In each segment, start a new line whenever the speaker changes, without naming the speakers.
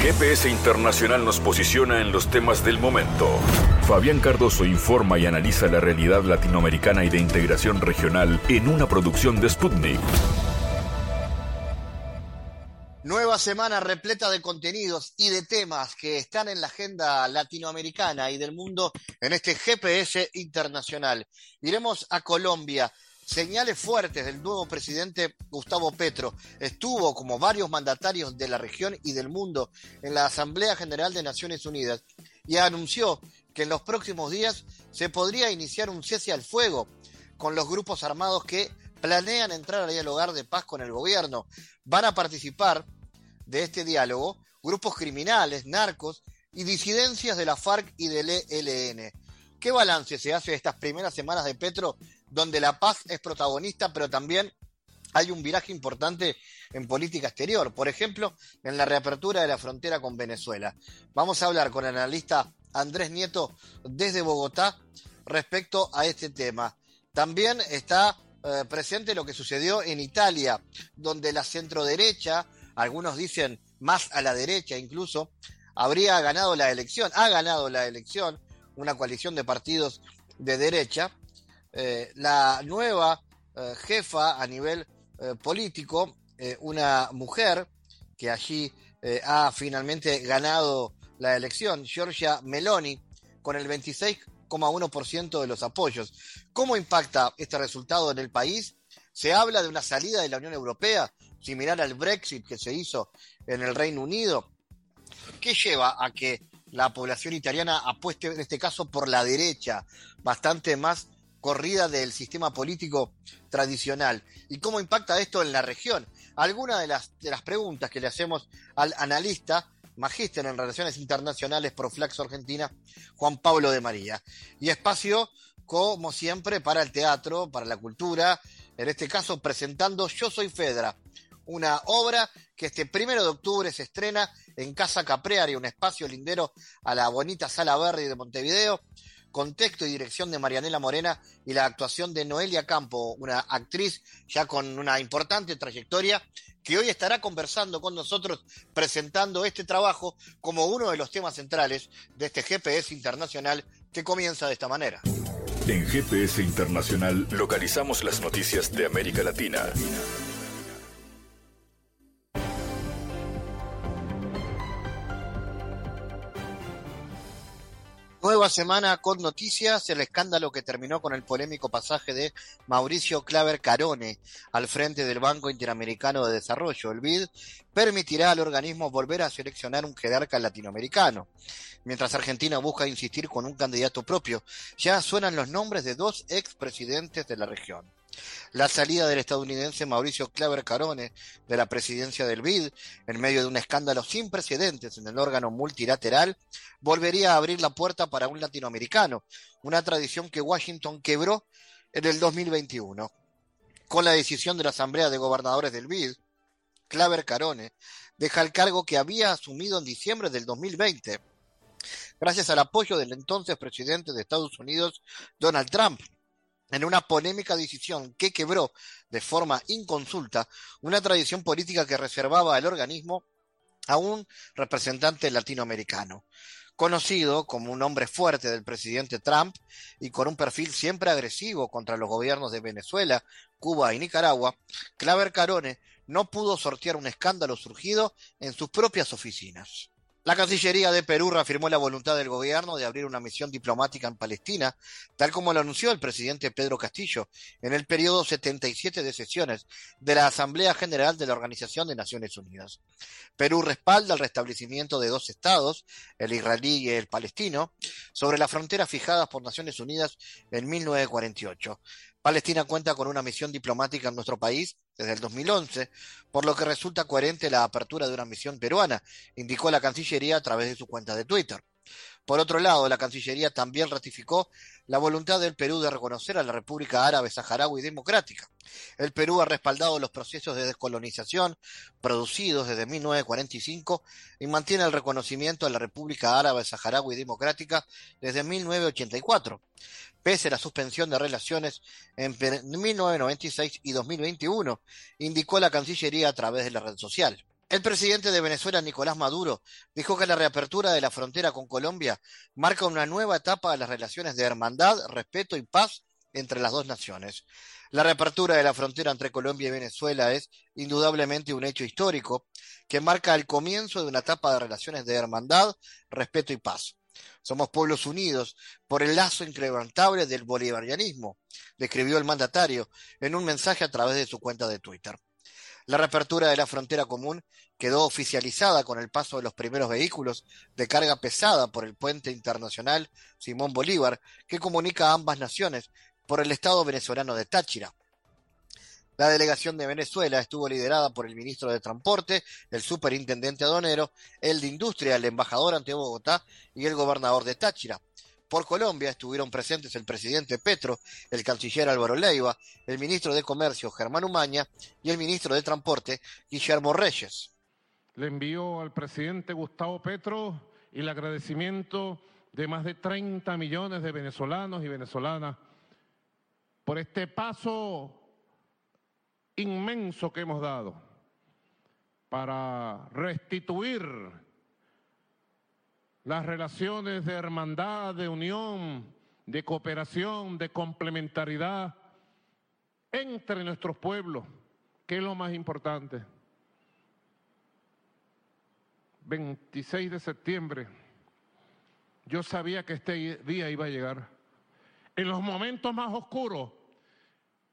GPS Internacional nos posiciona en los temas del momento. Fabián Cardoso informa y analiza la realidad latinoamericana y de integración regional en una producción de Sputnik.
Nueva semana repleta de contenidos y de temas que están en la agenda latinoamericana y del mundo en este GPS internacional. Iremos a Colombia. Señales fuertes del nuevo presidente Gustavo Petro. Estuvo, como varios mandatarios de la región y del mundo, en la Asamblea General de Naciones Unidas y anunció que en los próximos días se podría iniciar un cese al fuego con los grupos armados que planean entrar a dialogar de paz con el gobierno. Van a participar de este diálogo grupos criminales, narcos y disidencias de la FARC y del ELN. ¿Qué balance se hace de estas primeras semanas de Petro, donde la paz es protagonista, pero también hay un viraje importante en política exterior? Por ejemplo, en la reapertura de la frontera con Venezuela. Vamos a hablar con el analista Andrés Nieto desde Bogotá respecto a este tema. También está eh, presente lo que sucedió en Italia, donde la centroderecha algunos dicen más a la derecha incluso, habría ganado la elección, ha ganado la elección, una coalición de partidos de derecha. Eh, la nueva eh, jefa a nivel eh, político, una mujer que allí ha finalmente ganado la elección, Giorgia Meloni, con el 26,1% de los apoyos. ¿Cómo impacta este resultado en el país? Se habla de una salida de la Unión Europea, similar al Brexit que se hizo en el Reino Unido. ¿Qué lleva a que la población italiana apueste en este caso por la derecha, bastante más corrida del sistema político tradicional? ¿Y cómo impacta esto en la región? Algunas de las, preguntas que le hacemos al analista, magíster en Relaciones Internacionales Proflaxo Argentina, Juan Pablo de María. Y espacio, como siempre, para el teatro, para la cultura, en este caso presentando Yo Soy Fedra, una obra que este primero de octubre se estrena en Casa Capreari, un espacio lindero a la bonita Sala Verde de Montevideo, con texto y dirección de Marianela Morena y la actuación de Noelia Campo, una actriz ya con una importante trayectoria, que hoy estará conversando con nosotros, presentando este trabajo como uno de los temas centrales de este GPS internacional que comienza de esta manera.
En GPS Internacional localizamos las noticias de América Latina.
Nueva semana con noticias, el escándalo que terminó con el polémico pasaje de Mauricio Claver Carone al frente del Banco Interamericano de Desarrollo. El BID permitirá al organismo volver a seleccionar un jerarca latinoamericano. Mientras Argentina busca insistir con un candidato propio, ya suenan los nombres de dos expresidentes de la región. La salida del estadounidense Mauricio Claver Carone de la presidencia del BID, en medio de un escándalo sin precedentes en el órgano multilateral, volvería a abrir la puerta para un latinoamericano, una tradición que Washington quebró en el 2021. Con la decisión de la Asamblea de Gobernadores del BID, Claver Carone deja el cargo que había asumido en diciembre del 2020, gracias al apoyo del entonces presidente de Estados Unidos, Donald Trump, en una polémica decisión que quebró de forma inconsulta una tradición política que reservaba al organismo a un representante latinoamericano. Conocido como un hombre fuerte del presidente Trump y con un perfil siempre agresivo contra los gobiernos de Venezuela, Cuba y Nicaragua, Claver Carone no pudo sortear un escándalo surgido en sus propias oficinas. La Cancillería de Perú reafirmó la voluntad del gobierno de abrir una misión diplomática en Palestina, tal como lo anunció el presidente Pedro Castillo en el periodo 77 de sesiones de la Asamblea General de la Organización de Naciones Unidas. Perú respalda el restablecimiento de dos estados, el israelí y el palestino, sobre las fronteras fijadas por Naciones Unidas en 1948. Palestina cuenta con una misión diplomática en nuestro país desde el 2011, por lo que resulta coherente la apertura de una misión peruana, indicó la Cancillería a través de su cuenta de Twitter. Por otro lado, la Cancillería también ratificó la voluntad del Perú de reconocer a la República Árabe Saharaui Democrática. El Perú ha respaldado los procesos de descolonización producidos desde 1945 y mantiene el reconocimiento a la República Árabe Saharaui Democrática desde 1984 pese a la suspensión de relaciones en 1996 y 2021, indicó la Cancillería a través de la red social. El presidente de Venezuela, Nicolás Maduro, dijo que la reapertura de la frontera con Colombia marca una nueva etapa de las relaciones de hermandad, respeto y paz entre las dos naciones. La reapertura de la frontera entre Colombia y Venezuela es indudablemente un hecho histórico que marca el comienzo de una etapa de relaciones de hermandad, respeto y paz. Somos pueblos unidos por el lazo incrementable del bolivarianismo, describió el mandatario en un mensaje a través de su cuenta de Twitter. La reapertura de la frontera común quedó oficializada con el paso de los primeros vehículos de carga pesada por el puente internacional Simón Bolívar, que comunica a ambas naciones por el estado venezolano de Táchira. La delegación de Venezuela estuvo liderada por el ministro de Transporte, el superintendente aduanero, el de Industria, el embajador ante Bogotá y el gobernador de Táchira. Por Colombia estuvieron presentes el presidente Petro, el canciller Álvaro Leiva, el ministro de Comercio Germán Umaña y el ministro de Transporte Guillermo Reyes.
Le envío al presidente Gustavo Petro el agradecimiento de más de 30 millones de venezolanos y venezolanas por este paso inmenso que hemos dado para restituir las relaciones de hermandad, de unión, de cooperación, de complementariedad entre nuestros pueblos, que es lo más importante. 26 de septiembre, yo sabía que este día iba a llegar. En los momentos más oscuros,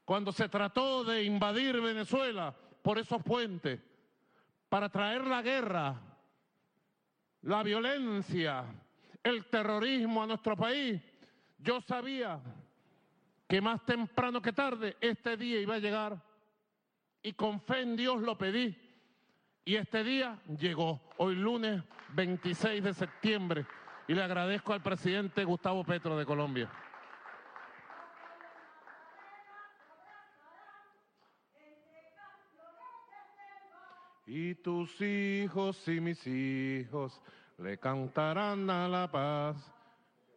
cuando se trató de invadir Venezuela por esos puentes, para traer la guerra, la violencia, el terrorismo a nuestro país, yo sabía que más temprano que tarde este día iba a llegar y con fe en Dios lo pedí. Y este día llegó, hoy lunes 26 de septiembre, y le agradezco al presidente Gustavo Petro de Colombia. Y tus hijos y mis hijos le cantarán a la paz.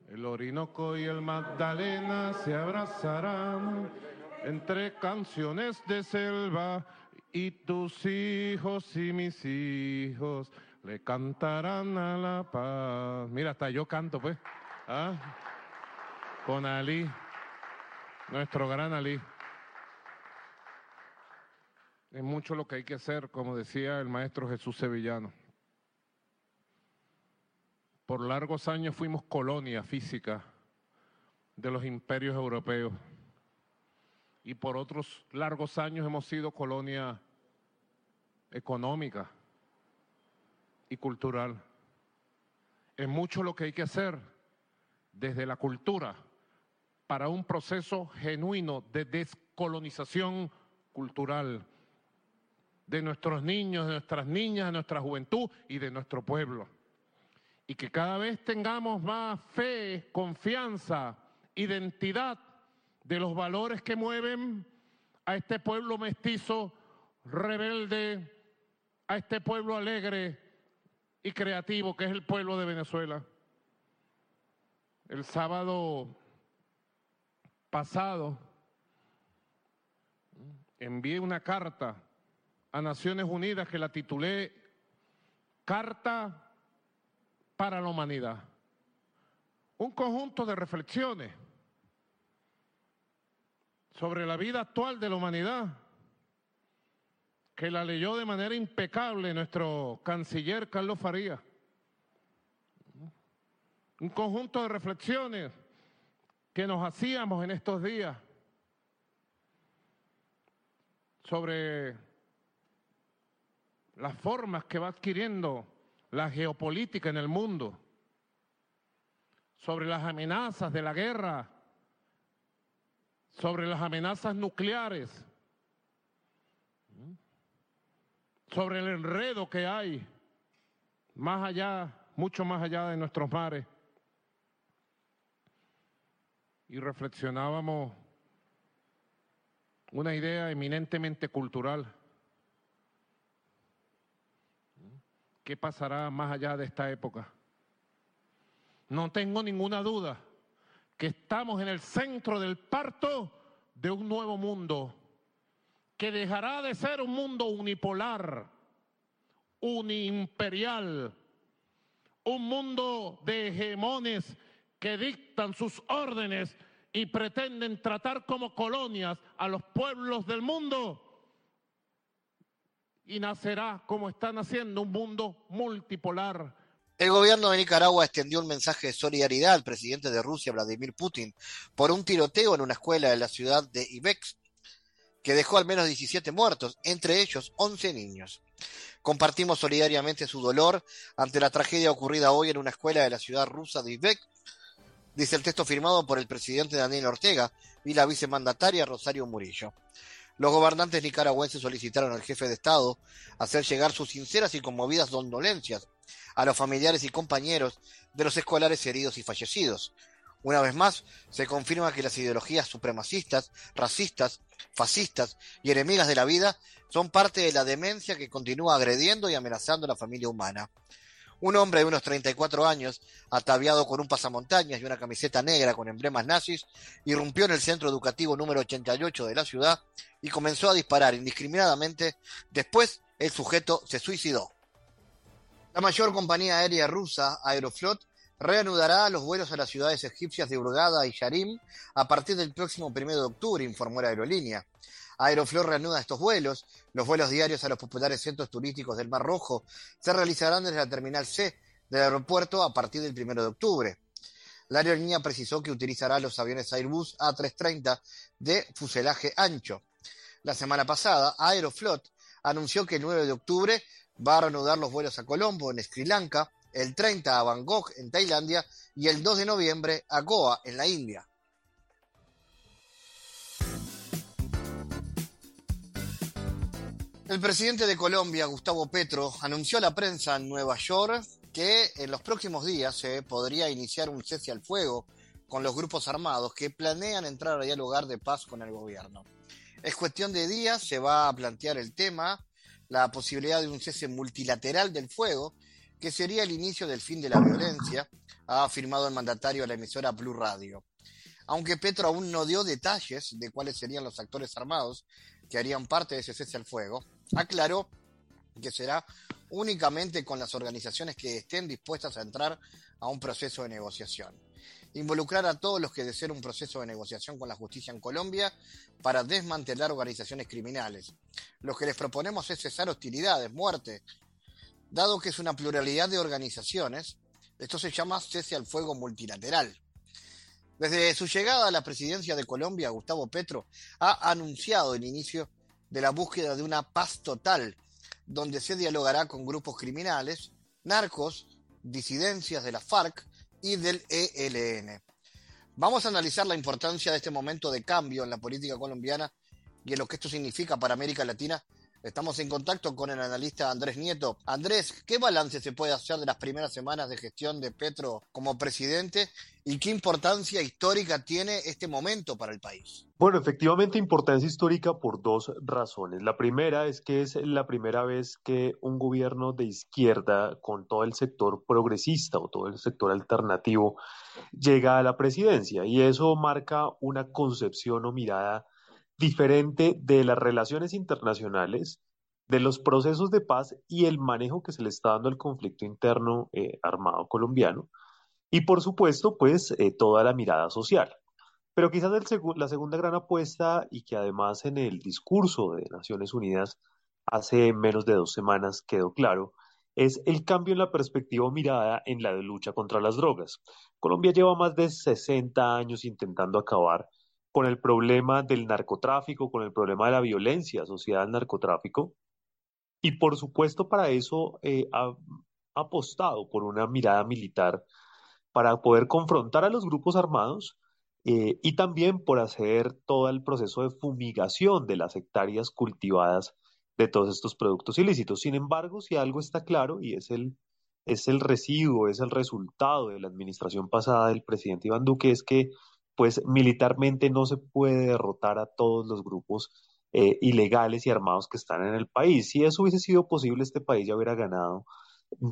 El Orinoco y el Magdalena se abrazarán entre canciones de selva y tus hijos y mis hijos le cantarán a la paz. Mira, hasta yo canto, pues. ¿Ah? Con Ali, nuestro gran Ali. Es mucho lo que hay que hacer, como decía el maestro Jesús Sevillano. Por largos años fuimos colonia física de los imperios europeos y por otros largos años hemos sido colonia económica y cultural. Es mucho lo que hay que hacer desde la cultura para un proceso genuino de descolonización cultural de nuestros niños, de nuestras niñas, de nuestra juventud y de nuestro pueblo. Y que cada vez tengamos más fe, confianza, identidad de los valores que mueven a este pueblo mestizo, rebelde, a este pueblo alegre y creativo que es el pueblo de Venezuela. El sábado pasado envié una carta a Naciones Unidas que la titulé Carta para la Humanidad. Un conjunto de reflexiones sobre la vida actual de la humanidad que la leyó de manera impecable nuestro canciller Carlos Faría. Un conjunto de reflexiones que nos hacíamos en estos días sobre las formas que va adquiriendo la geopolítica en el mundo, sobre las amenazas de la guerra, sobre las amenazas nucleares, sobre el enredo que hay más allá, mucho más allá de nuestros mares. Y reflexionábamos una idea eminentemente cultural ¿Qué pasará más allá de esta época? No tengo ninguna duda que estamos en el centro del parto de un nuevo mundo que dejará de ser un mundo unipolar, unimperial, un mundo de hegemones que dictan sus órdenes y pretenden tratar como colonias a los pueblos del mundo. Y nacerá, como están haciendo, un mundo multipolar.
El gobierno de Nicaragua extendió un mensaje de solidaridad al presidente de Rusia, Vladimir Putin, por un tiroteo en una escuela de la ciudad de Ibex, que dejó al menos 17 muertos, entre ellos 11 niños. Compartimos solidariamente su dolor ante la tragedia ocurrida hoy en una escuela de la ciudad rusa de Ibex, dice el texto firmado por el presidente Daniel Ortega y la vicemandataria Rosario Murillo. Los gobernantes nicaragüenses solicitaron al jefe de Estado hacer llegar sus sinceras y conmovidas condolencias a los familiares y compañeros de los escolares heridos y fallecidos. Una vez más, se confirma que las ideologías supremacistas, racistas, fascistas y enemigas de la vida son parte de la demencia que continúa agrediendo y amenazando a la familia humana. Un hombre de unos 34 años, ataviado con un pasamontañas y una camiseta negra con emblemas nazis, irrumpió en el centro educativo número 88 de la ciudad y comenzó a disparar indiscriminadamente. Después, el sujeto se suicidó. La mayor compañía aérea rusa, Aeroflot, reanudará los vuelos a las ciudades egipcias de Hurghada y Sharim a partir del próximo 1 de octubre, informó la aerolínea. Aeroflot reanuda estos vuelos. Los vuelos diarios a los populares centros turísticos del Mar Rojo se realizarán desde la terminal C del aeropuerto a partir del 1 de octubre. La aerolínea precisó que utilizará los aviones Airbus A330 de fuselaje ancho. La semana pasada, Aeroflot anunció que el 9 de octubre va a reanudar los vuelos a Colombo, en Sri Lanka, el 30 a Bangkok, en Tailandia, y el 2 de noviembre a Goa, en la India. El presidente de Colombia, Gustavo Petro, anunció a la prensa en Nueva York que en los próximos días se podría iniciar un cese al fuego con los grupos armados que planean entrar a dialogar de paz con el gobierno. Es cuestión de días, se va a plantear el tema, la posibilidad de un cese multilateral del fuego, que sería el inicio del fin de la violencia, ha afirmado el mandatario a la emisora Blue Radio. Aunque Petro aún no dio detalles de cuáles serían los actores armados que harían parte de ese cese al fuego, aclaró que será únicamente con las organizaciones que estén dispuestas a entrar a un proceso de negociación. Involucrar a todos los que deseen un proceso de negociación con la justicia en Colombia para desmantelar organizaciones criminales. Lo que les proponemos es cesar hostilidades, muerte. Dado que es una pluralidad de organizaciones, esto se llama cese al fuego multilateral. Desde su llegada a la presidencia de Colombia, Gustavo Petro ha anunciado el inicio de la búsqueda de una paz total, donde se dialogará con grupos criminales, narcos, disidencias de la FARC y del ELN. Vamos a analizar la importancia de este momento de cambio en la política colombiana y en lo que esto significa para América Latina Estamos en contacto con el analista Andrés Nieto. Andrés, ¿qué balance se puede hacer de las primeras semanas de gestión de Petro como presidente y qué importancia histórica tiene este momento para el país?
Bueno, efectivamente importancia histórica por dos razones. La primera es que es la primera vez que un gobierno de izquierda con todo el sector progresista o todo el sector alternativo llega a la presidencia y eso marca una concepción o mirada diferente de las relaciones internacionales, de los procesos de paz y el manejo que se le está dando al conflicto interno eh, armado colombiano. Y por supuesto, pues eh, toda la mirada social. Pero quizás la segunda gran apuesta y que además en el discurso de Naciones Unidas hace menos de dos semanas quedó claro, es el cambio en la perspectiva o mirada en la lucha contra las drogas. Colombia lleva más de 60 años intentando acabar con el problema del narcotráfico, con el problema de la violencia asociada al narcotráfico. Y por supuesto para eso eh, ha apostado por una mirada militar para poder confrontar a los grupos armados eh, y también por hacer todo el proceso de fumigación de las hectáreas cultivadas de todos estos productos ilícitos. Sin embargo, si algo está claro y es el, es el residuo, es el resultado de la administración pasada del presidente Iván Duque, es que pues militarmente no se puede derrotar a todos los grupos eh, ilegales y armados que están en el país. Si eso hubiese sido posible, este país ya hubiera ganado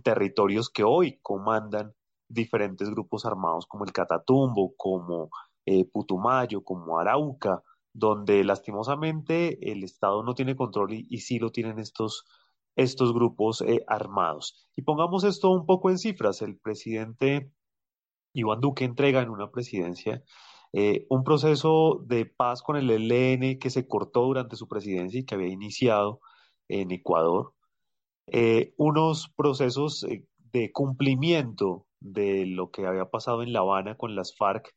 territorios que hoy comandan diferentes grupos armados como el Catatumbo, como eh, Putumayo, como Arauca, donde lastimosamente el Estado no tiene control y, sí lo tienen estos estos grupos eh, armados. Y pongamos esto un poco en cifras. El presidente Iván Duque entrega en una presidencia eh, un proceso de paz con el ELN que se cortó durante su presidencia y que había iniciado en Ecuador, eh, unos procesos eh, de cumplimiento de lo que había pasado en La Habana con las FARC,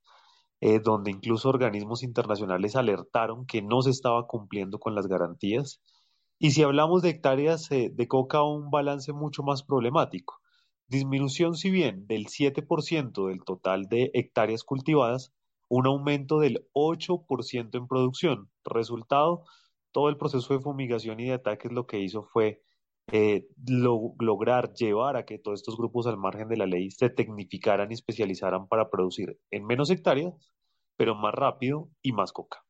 donde incluso organismos internacionales alertaron que no se estaba cumpliendo con las garantías. Y si hablamos de hectáreas de coca, un balance mucho más problemático. Disminución, si bien, del 7% del total de hectáreas cultivadas, un aumento del 8% en producción. Resultado, todo el proceso de fumigación y de ataques lo que hizo fue eh, lograr llevar a que todos estos grupos al margen de la ley se tecnificaran y especializaran para producir en menos hectáreas, pero más rápido y más coca.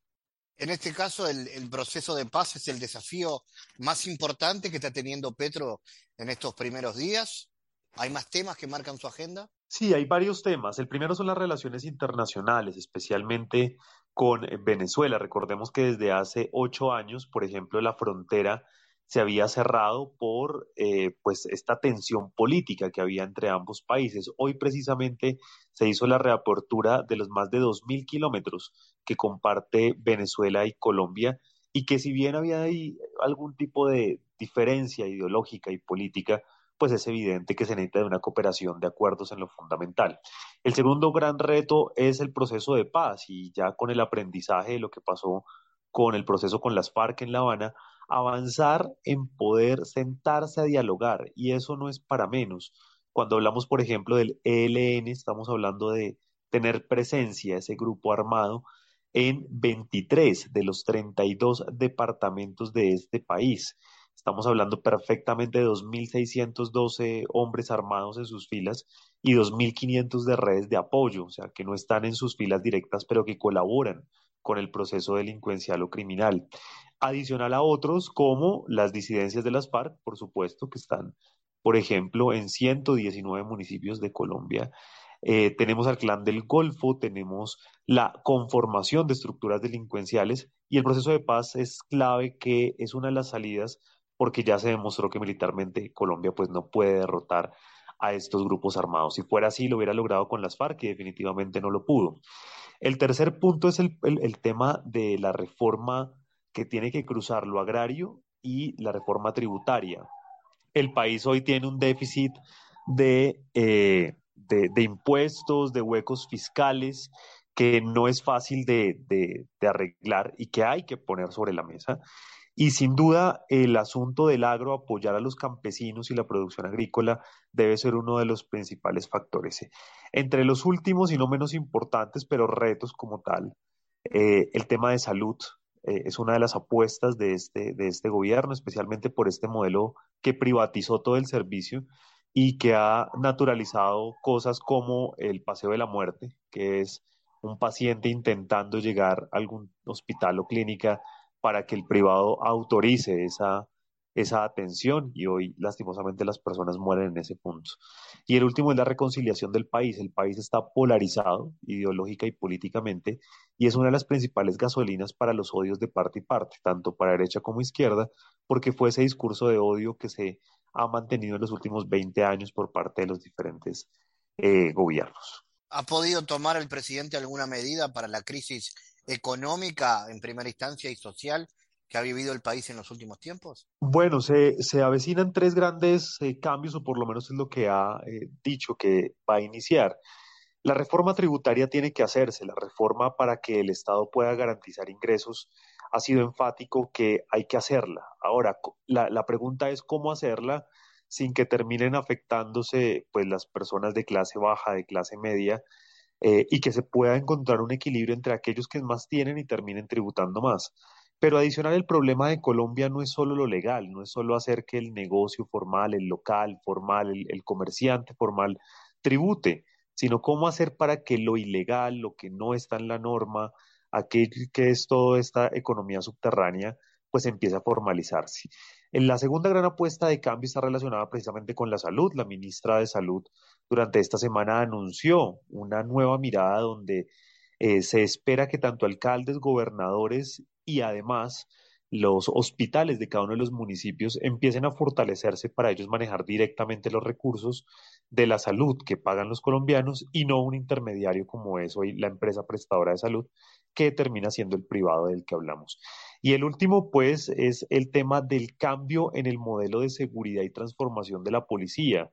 En este caso, el, el, proceso de paz es el desafío más importante que está teniendo Petro en estos primeros días. ¿Hay más temas que marcan su agenda?
Sí, hay varios temas. El primero son las relaciones internacionales, especialmente con eh, Venezuela. Recordemos que desde hace ocho años, por ejemplo, la frontera se había cerrado por eh, pues esta tensión política que había entre ambos países. Hoy precisamente se hizo la reapertura de los más de 2.000 kilómetros que comparte Venezuela y Colombia y que si bien había ahí algún tipo de diferencia ideológica y política, pues es evidente que se necesita de una cooperación de acuerdos en lo fundamental. El segundo gran reto es el proceso de paz y ya con el aprendizaje de lo que pasó con el proceso con las FARC en La Habana, avanzar en poder sentarse a dialogar y eso no es para menos. Cuando hablamos, por ejemplo, del ELN, estamos hablando de tener presencia, ese grupo armado, en 23 de los 32 departamentos de este país. Estamos hablando perfectamente de 2.612 hombres armados en sus filas y 2.500 de redes de apoyo, o sea, que no están en sus filas directas, pero que colaboran con el proceso delincuencial o criminal. Adicional a otros como las disidencias de las FARC, por supuesto, que están, por ejemplo, en 119 municipios de Colombia. Eh, tenemos al clan del Golfo, tenemos la conformación de estructuras delincuenciales y el proceso de paz es clave que es una de las salidas porque ya se demostró que militarmente Colombia pues no puede derrotar a estos grupos armados. Si fuera así, lo hubiera logrado con las FARC y definitivamente no lo pudo. El tercer punto es el, tema de la reforma que tiene que cruzar lo agrario y la reforma tributaria. El país hoy tiene un déficit de, eh, de, impuestos, de huecos fiscales que no es fácil de, de, arreglar y que hay que poner sobre la mesa. Y sin duda, el asunto del agro, apoyar a los campesinos y la producción agrícola debe ser uno de los principales factores. Entre los últimos y no menos importantes, pero retos como tal, eh, el tema de salud eh, es una de las apuestas de este, de este gobierno, especialmente por este modelo que privatizó todo el servicio y que ha naturalizado cosas como el paseo de la muerte, que es un paciente intentando llegar a algún hospital o clínica para que el privado autorice esa, esa atención y hoy lastimosamente las personas mueren en ese punto. Y el último es la reconciliación del país. El país está polarizado ideológica y políticamente y es una de las principales gasolinas para los odios de parte y parte, tanto para derecha como izquierda, porque fue ese discurso de odio que se ha mantenido en los últimos 20 años por parte de los diferentes eh, gobiernos.
¿Ha podido tomar el presidente alguna medida para la crisis económica en primera instancia y social que ha vivido el país en los últimos tiempos?
Bueno, se, se avecinan tres grandes eh, cambios, o por lo menos es lo que ha eh, dicho que va a iniciar. La reforma tributaria tiene que hacerse, la reforma para que el Estado pueda garantizar ingresos ha sido enfático que hay que hacerla. Ahora, la, la pregunta es cómo hacerla sin que terminen afectándose pues las personas de clase baja, de clase media, eh, y que se pueda encontrar un equilibrio entre aquellos que más tienen y terminen tributando más. Pero adicional, el problema de Colombia no es solo lo legal, no es solo hacer que el negocio formal, el local formal, el, comerciante formal tribute, sino cómo hacer para que lo ilegal, lo que no está en la norma, aquello que es toda esta economía subterránea, pues empiece a formalizarse. La segunda gran apuesta de cambio está relacionada precisamente con la salud. La ministra de Salud durante esta semana anunció una nueva mirada donde eh, se espera que tanto alcaldes, gobernadores y además los hospitales de cada uno de los municipios empiecen a fortalecerse para ellos manejar directamente los recursos de la salud que pagan los colombianos y no un intermediario como es hoy la empresa prestadora de salud que termina siendo el privado del que hablamos. Y el último, pues, es el tema del cambio en el modelo de seguridad y transformación de la policía.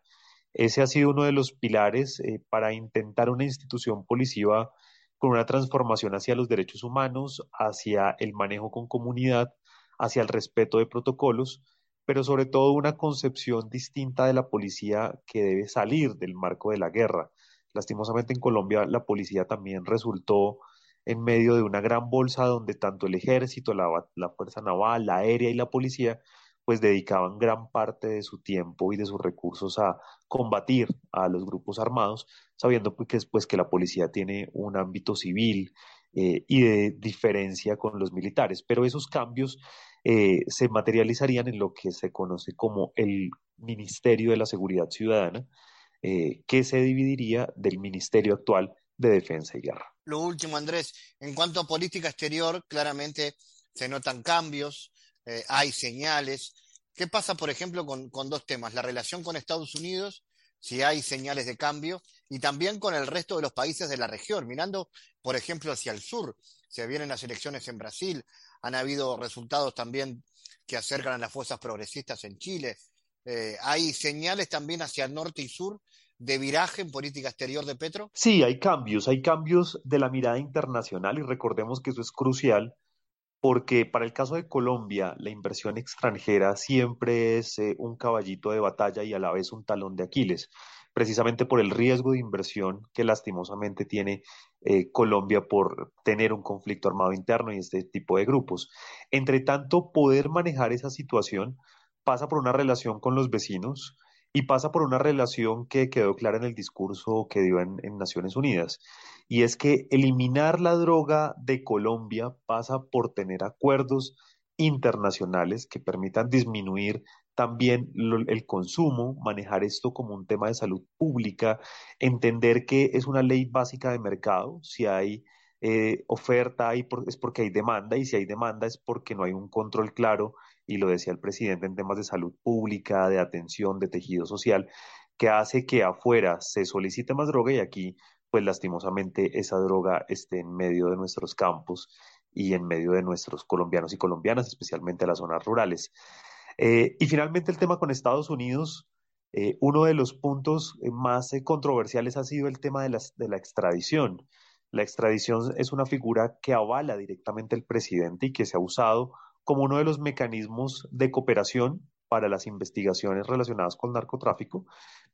Ese ha sido uno de los pilares eh, para intentar una institución policiva con una transformación hacia los derechos humanos, hacia el manejo con comunidad, hacia el respeto de protocolos, pero sobre todo una concepción distinta de la policía que debe salir del marco de la guerra. Lastimosamente en Colombia la policía también resultó en medio de una gran bolsa donde tanto el ejército, la, la Fuerza Naval, la aérea y la policía pues dedicaban gran parte de su tiempo y de sus recursos a combatir a los grupos armados, sabiendo pues, que, después que la policía tiene un ámbito civil eh, y de diferencia con los militares. Pero esos cambios eh, se materializarían en lo que se conoce como el Ministerio de la Seguridad Ciudadana, eh, que se dividiría del Ministerio actual de Defensa y Guerra.
Lo último, Andrés, en cuanto a política exterior, claramente se notan cambios, eh, hay señales. ¿Qué pasa, por ejemplo, con, dos temas? La relación con Estados Unidos, si hay señales de cambio, y también con el resto de los países de la región, mirando, por ejemplo, hacia el sur. Se vienen las elecciones en Brasil, han habido resultados también que acercan a las fuerzas progresistas en Chile. Eh, ¿Hay señales también hacia el norte y sur de viraje en política exterior de Petro?
Sí, hay cambios, hay cambios de la mirada internacional y recordemos que eso es crucial porque para el caso de Colombia, la inversión extranjera siempre es eh, un caballito de batalla y a la vez un talón de Aquiles, precisamente por el riesgo de inversión que lastimosamente tiene eh, Colombia por tener un conflicto armado interno y este tipo de grupos. Entre tanto, poder manejar esa situación pasa por una relación con los vecinos, y pasa por una relación que quedó clara en el discurso que dio en, Naciones Unidas, y es que eliminar la droga de Colombia pasa por tener acuerdos internacionales que permitan disminuir también el consumo, manejar esto como un tema de salud pública, entender que es una ley básica de mercado, si hay eh, oferta es porque hay demanda y si hay demanda es porque no hay un control claro y lo decía el presidente en temas de salud pública, de atención, de tejido social, que hace que afuera se solicite más droga y aquí, pues lastimosamente, esa droga esté en medio de nuestros campos y en medio de nuestros colombianos y colombianas, especialmente en las zonas rurales. Eh, y finalmente el tema con Estados Unidos, eh, uno de los puntos más eh, controversiales ha sido el tema de, de la extradición. La extradición es una figura que avala directamente el presidente y que se ha usado como uno de los mecanismos de cooperación para las investigaciones relacionadas con narcotráfico,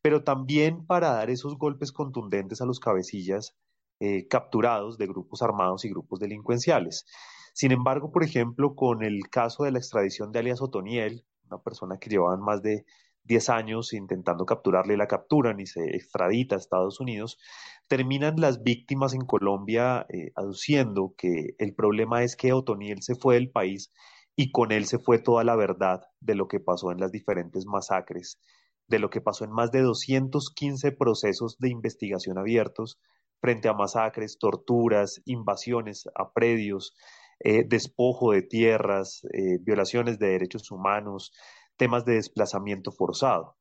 pero también para dar esos golpes contundentes a los cabecillas eh, capturados de grupos armados y grupos delincuenciales. Sin embargo, por ejemplo, con el caso de la extradición de alias Otoniel, una persona que llevaban más de 10 años intentando capturarle, la capturan y se extradita a Estados Unidos, terminan las víctimas en Colombia eh, aduciendo que el problema es que Otoniel se fue del país y con él se fue toda la verdad de lo que pasó en las diferentes masacres, de lo que pasó en más de 215 procesos de investigación abiertos frente a masacres, torturas, invasiones a predios, eh, despojo de tierras, eh, violaciones de derechos humanos, temas de desplazamiento forzado.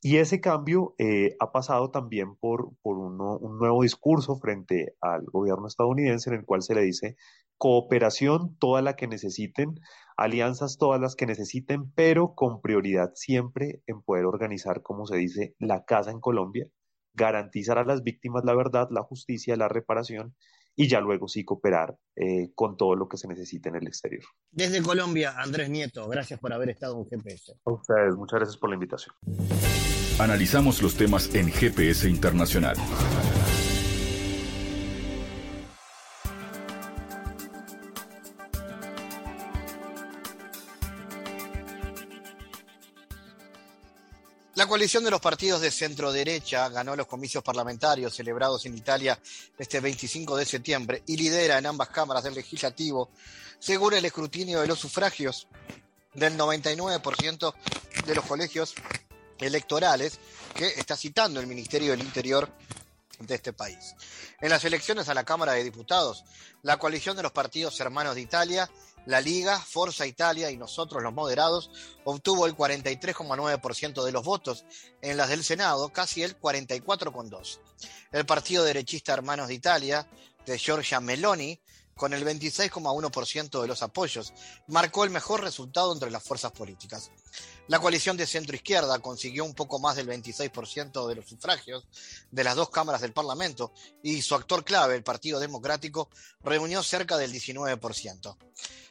Y ese cambio eh, ha pasado también por, por un nuevo discurso frente al gobierno estadounidense en el cual se le dice cooperación toda la que necesiten, alianzas todas las que necesiten, pero con prioridad siempre en poder organizar, como se dice, la casa en Colombia, garantizar a las víctimas la verdad, la justicia, la reparación y ya luego sí cooperar eh, con todo lo que se necesite en el exterior.
Desde Colombia, Andrés Nieto, gracias por haber estado en GPS.
A ustedes, muchas gracias por la invitación.
Analizamos los temas en GPS Internacional.
La coalición de los partidos de centro derecha ganó los comicios parlamentarios celebrados en Italia este 25 de septiembre y lidera en ambas cámaras del legislativo, según el escrutinio de los sufragios del 99% de los colegios electorales que está citando el Ministerio del Interior de este país. En las elecciones a la Cámara de Diputados, la coalición de los partidos hermanos de Italia La Liga, Forza Italia y nosotros los moderados obtuvo el 43,9% de los votos, en las del Senado casi el 44,2%. El partido derechista Hermanos de Italia, de Giorgia Meloni, con el 26,1% de los apoyos, marcó el mejor resultado entre las fuerzas políticas. La coalición de centro-izquierda consiguió un poco más del 26% de los sufragios de las dos cámaras del Parlamento y su actor clave, el Partido Democrático, reunió cerca del 19%.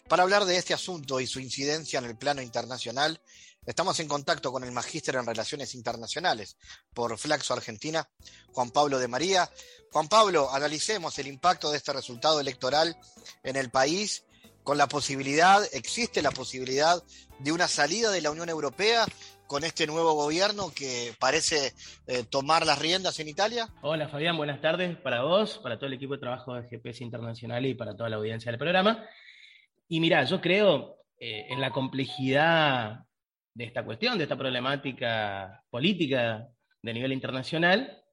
Para hablar de este asunto y su incidencia en el plano internacional, estamos en contacto con el magíster en Relaciones Internacionales por Flaxo Argentina, Juan Pablo de María. Juan Pablo, analicemos el impacto de este resultado electoral en el país con la posibilidad, existe la posibilidad de una salida de la Unión Europea con este nuevo gobierno que parece eh, tomar las riendas en Italia?
Hola Fabián, buenas tardes para vos, para todo el equipo de trabajo de GPS Internacional y para toda la audiencia del programa. Y mira, yo creo eh, en la complejidad de esta cuestión, de esta problemática política de nivel internacional,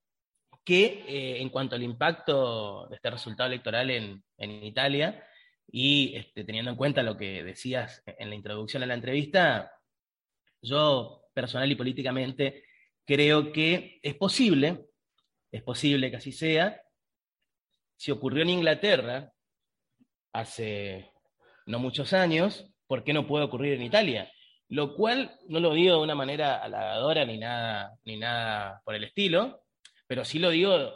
que eh, en cuanto al impacto de este resultado electoral en, en Italia, y este, teniendo en cuenta lo que decías en la introducción a la entrevista, yo personal y políticamente creo que es posible, es posible que así sea. Si ocurrió en Inglaterra hace no muchos años, ¿por qué no puede ocurrir en Italia? Lo cual no lo digo de una manera halagadora ni nada, ni nada por el estilo, pero sí lo digo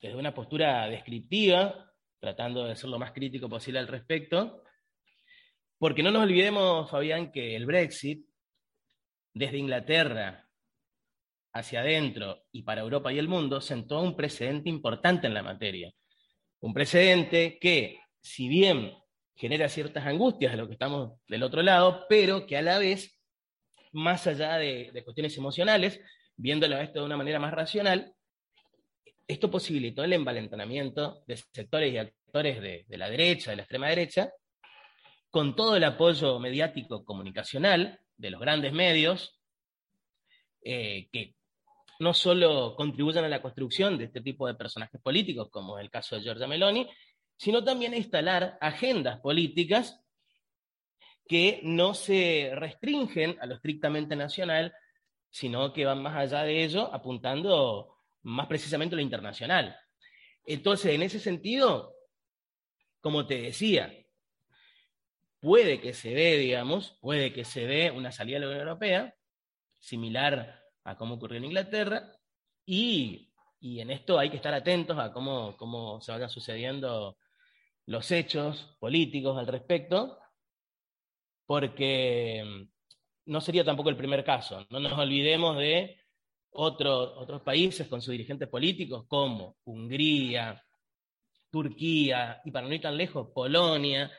desde una postura descriptiva tratando de ser lo más crítico posible al respecto, porque no nos olvidemos, Fabián, que el Brexit, desde Inglaterra hacia adentro y para Europa y el mundo, sentó un precedente importante en la materia. Un precedente que, si bien genera ciertas angustias de lo que estamos del otro lado, pero que a la vez, más allá de, cuestiones emocionales, viéndolo esto de una manera más racional, esto posibilitó el envalentonamiento de sectores y actores de, la derecha, de la extrema derecha, con todo el apoyo mediático comunicacional de los grandes medios, eh, que no solo contribuyen a la construcción de este tipo de personajes políticos, como es el caso de Giorgia Meloni, sino también a instalar agendas políticas que no se restringen a lo estrictamente nacional, sino que van más allá de ello, apuntando más precisamente lo internacional. Entonces, en ese sentido, como te decía, puede que se dé, digamos, puede que se dé una salida de la Unión Europea, similar a cómo ocurrió en Inglaterra, y, en esto hay que estar atentos a cómo, cómo se vayan sucediendo los hechos políticos al respecto, porque no sería tampoco el primer caso. No nos olvidemos de otros países con sus dirigentes políticos como Hungría, Turquía y para no ir tan lejos, Polonia,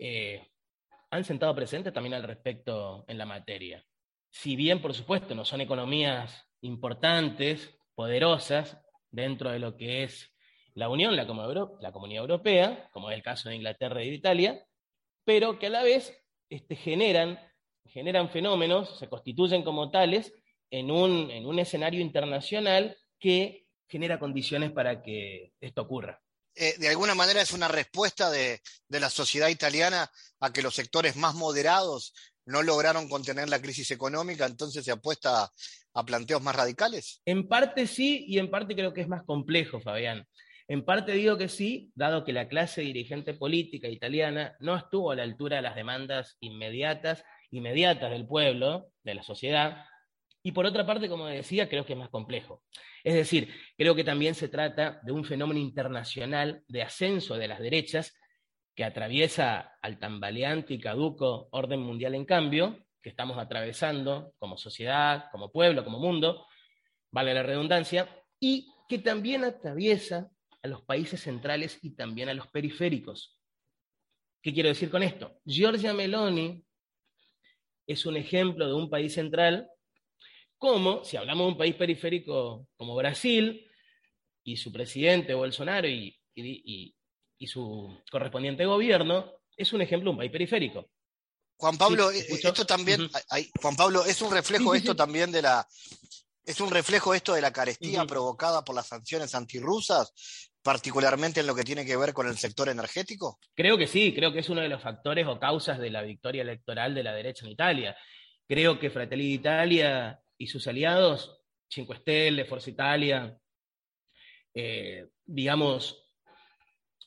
eh, han sentado presentes también al respecto en la materia. Si bien, por supuesto, no son economías importantes, poderosas, dentro de lo que es la Unión, la Comunidad Europea, como es el caso de Inglaterra y de Italia, pero que a la vez este, generan, generan fenómenos, se constituyen como tales, en un, en un escenario internacional que genera condiciones para que esto ocurra.
Eh, de alguna manera es una respuesta de, de, la sociedad italiana a que los sectores más moderados no lograron contener la crisis económica, entonces se apuesta a planteos más radicales.
En parte sí y en parte creo que es más complejo, Fabián. En parte digo que sí, dado que la clase dirigente política italiana no estuvo a la altura de las demandas inmediatas, inmediatas del pueblo, de la sociedad, y por otra parte, como decía, creo que es más complejo. Es decir, creo que también se trata de un fenómeno internacional de ascenso de las derechas que atraviesa al tambaleante y caduco orden mundial en cambio, que estamos atravesando como sociedad, como pueblo, como mundo, vale la redundancia, y que también atraviesa a los países centrales y también a los periféricos. ¿Qué quiero decir con esto? Giorgia Meloni es un ejemplo de un país central como si hablamos de un país periférico como Brasil y su presidente Bolsonaro y, y, su correspondiente gobierno, es un ejemplo de un país periférico.
Juan Pablo, eh, esto también, Juan Pablo, es un reflejo esto también de la, ¿Es un reflejo esto de la carestía provocada por las sanciones antirrusas, particularmente en lo que tiene que ver con el sector energético?
Creo que sí, creo que es uno de los factores o causas de la victoria electoral de la derecha en Italia. Creo que Fratelli d'Italia y sus aliados, Cinque Stelle, Forza Italia, eh, digamos,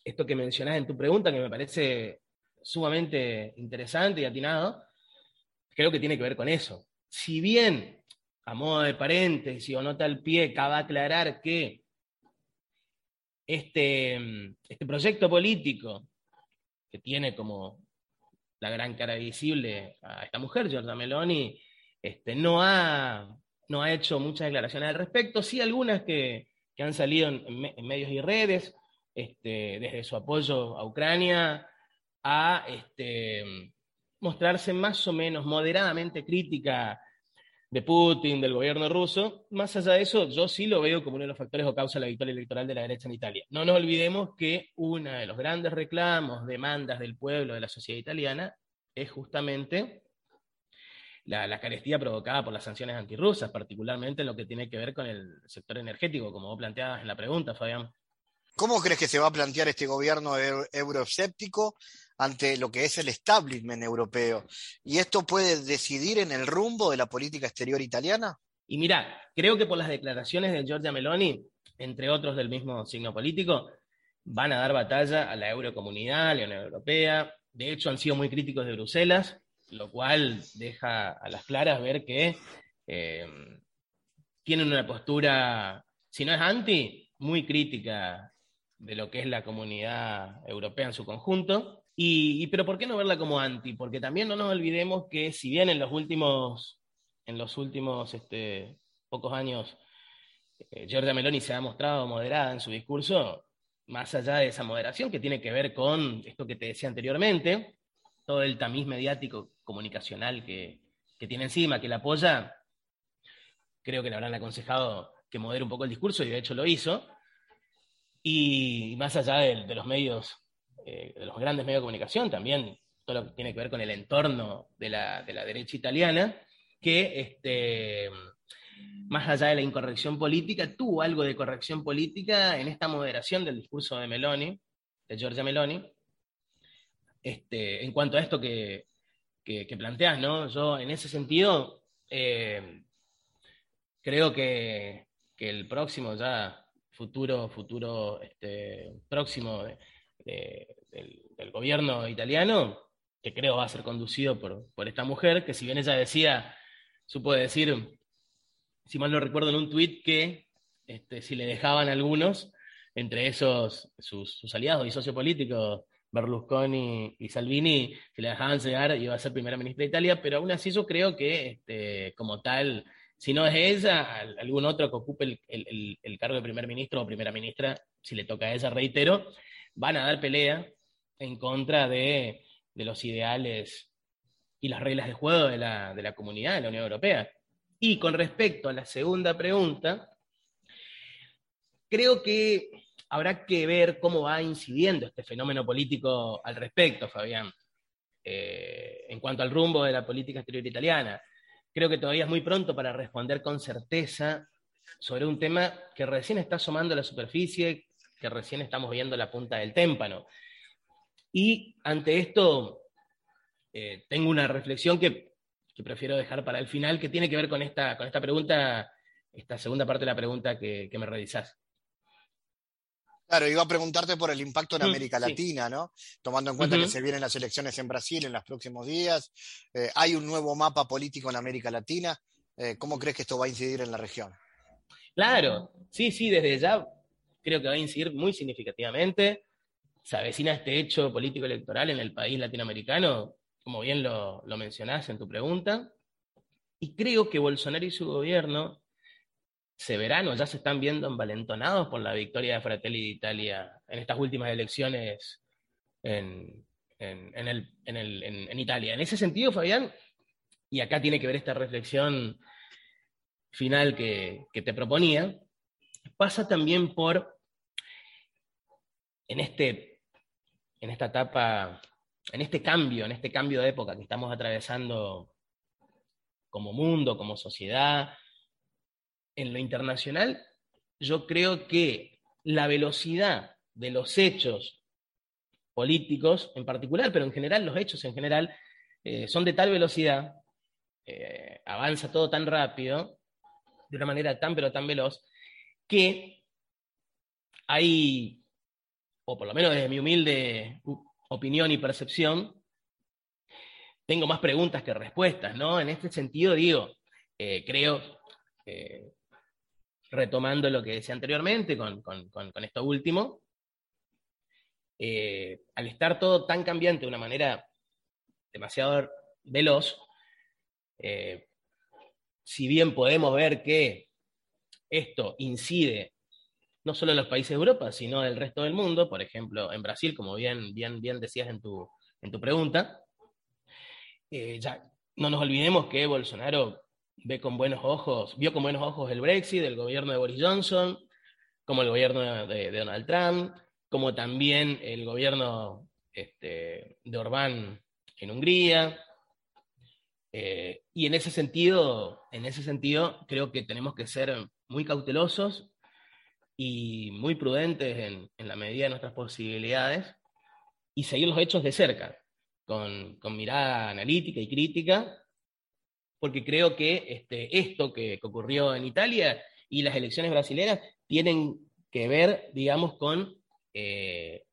esto que mencionás en tu pregunta, que me parece sumamente interesante y atinado, creo que tiene que ver con eso. Si bien, a modo de paréntesis o nota al pie, cabe aclarar que este, este proyecto político, que tiene como la gran cara visible a esta mujer, Giorgia Meloni, este, no, ha, no ha hecho muchas declaraciones al respecto, sí algunas que, han salido en, medios y redes, este, desde su apoyo a Ucrania, a este, mostrarse más o menos moderadamente crítica de Putin, del gobierno ruso. Más allá de eso, yo sí lo veo como uno de los factores o causa de la victoria electoral de la derecha en Italia. No nos olvidemos que uno de los grandes reclamos, demandas del pueblo, de la sociedad italiana, es justamente la, la, carestía provocada por las sanciones antirrusas, particularmente en lo que tiene que ver con el sector energético, como vos planteabas en la pregunta, Fabián.
¿Cómo crees que se va a plantear este gobierno euroescéptico ante lo que es el establishment europeo. ¿Y esto puede decidir en el rumbo de la política exterior italiana?
Y mira, creo que por las declaraciones de Giorgia Meloni, entre otros del mismo signo político, van a dar batalla a la eurocomunidad, a la Unión Europea. De hecho, han sido muy críticos de Bruselas, lo cual deja a las claras ver que eh, tienen una postura, si no es anti, muy crítica de lo que es la comunidad europea en su conjunto. Pero ¿por qué no verla como anti? Porque también no nos olvidemos que si bien en los últimos, en los últimos este, pocos años eh, Giorgia Meloni se ha mostrado moderada en su discurso, más allá de esa moderación que tiene que ver con esto que te decía anteriormente, todo el tamiz mediático comunicacional que, tiene encima, que la apoya, creo que le habrán aconsejado que modere un poco el discurso y de hecho lo hizo. Y más allá de los medios eh, de los grandes medios de comunicación, también todo lo que tiene que ver con el entorno de la, derecha italiana, que este, más allá de la incorrección política, tuvo algo de corrección política en esta moderación del discurso de Meloni, de Giorgia Meloni, este, en cuanto a esto que, que, planteas, ¿no? Yo en ese sentido eh, creo que, el próximo ya futuro, futuro este, próximo del, gobierno italiano, que creo va a ser conducido por, esta mujer, que si bien ella decía, supo decir, si mal no recuerdo en un tuit, que este, si le dejaban algunos, entre esos sus, aliados y sociopolíticos, Berlusconi y Salvini, si le dejaban llegar, iba a ser primera ministra de Italia, pero aún así yo creo que este, como tal, si no es ella, algún otro que ocupe el, el, cargo de primer ministro o primera ministra, si le toca a ella, reitero, van a dar pelea en contra de, los ideales y las reglas de juego de la, de la comunidad, de la Unión Europea. Y con respecto a la segunda pregunta, creo que habrá que ver cómo va incidiendo este fenómeno político al respecto, Fabián, eh, en cuanto al rumbo de la política exterior italiana. Creo que todavía es muy pronto para responder con certeza sobre un tema que recién está asomando a la superficie, que recién estamos viendo la punta del témpano. Y ante esto, eh, tengo una reflexión que, prefiero dejar para el final, que tiene que ver con esta, con esta pregunta, esta segunda parte de la pregunta que, me realizás.
Claro, iba a preguntarte por el impacto en mm, América Latina, ¿no? Tomando en cuenta que se vienen las elecciones en Brasil en los próximos días, eh, hay un nuevo mapa político en América Latina. Eh, ¿Cómo crees que esto va a incidir en la región?
Claro, sí, sí, desde ya creo que va a incidir muy significativamente. Se avecina este hecho político electoral en el país latinoamericano, como bien lo, lo mencionás en tu pregunta. Y creo que Bolsonaro y su gobierno se verán o ya se están viendo envalentonados por la victoria de Fratelli d'Italia en estas últimas elecciones en, Italia. En ese sentido, Fabián, y acá tiene que ver esta reflexión final que, que te proponía, pasa también por en, este, en esta etapa, en este cambio, en este cambio de época que estamos atravesando como mundo, como sociedad, en lo internacional, yo creo que la velocidad de los hechos políticos en particular, pero en general los hechos en general, eh, son de tal velocidad, eh, avanza todo tan rápido, de una manera tan pero tan veloz, que hay, o por lo menos desde mi humilde opinión y percepción, tengo más preguntas que respuestas, ¿no? En este sentido, digo, eh, creo, eh, retomando lo que decía anteriormente con, esto último, eh, al estar todo tan cambiante de una manera demasiado veloz, si bien podemos ver que esto incide no solo en los países de Europa, sino del resto del mundo, por ejemplo, en Brasil, como bien, bien, bien decías en tu, en tu pregunta, eh, ya no nos olvidemos que Bolsonaro ve con buenos ojos, vio con buenos ojos el Brexit, el gobierno de Boris Johnson, como el gobierno de, Donald Trump, como también el gobierno este, de Orbán en Hungría. Eh, y en ese sentido, en ese sentido, creo que tenemos que ser muy cautelosos y muy prudentes en, en la medida de nuestras posibilidades y seguir los hechos de cerca con, mirada analítica y crítica, porque creo que este, esto que, ocurrió en Italia y las elecciones brasileñas tienen que ver, digamos, con eh,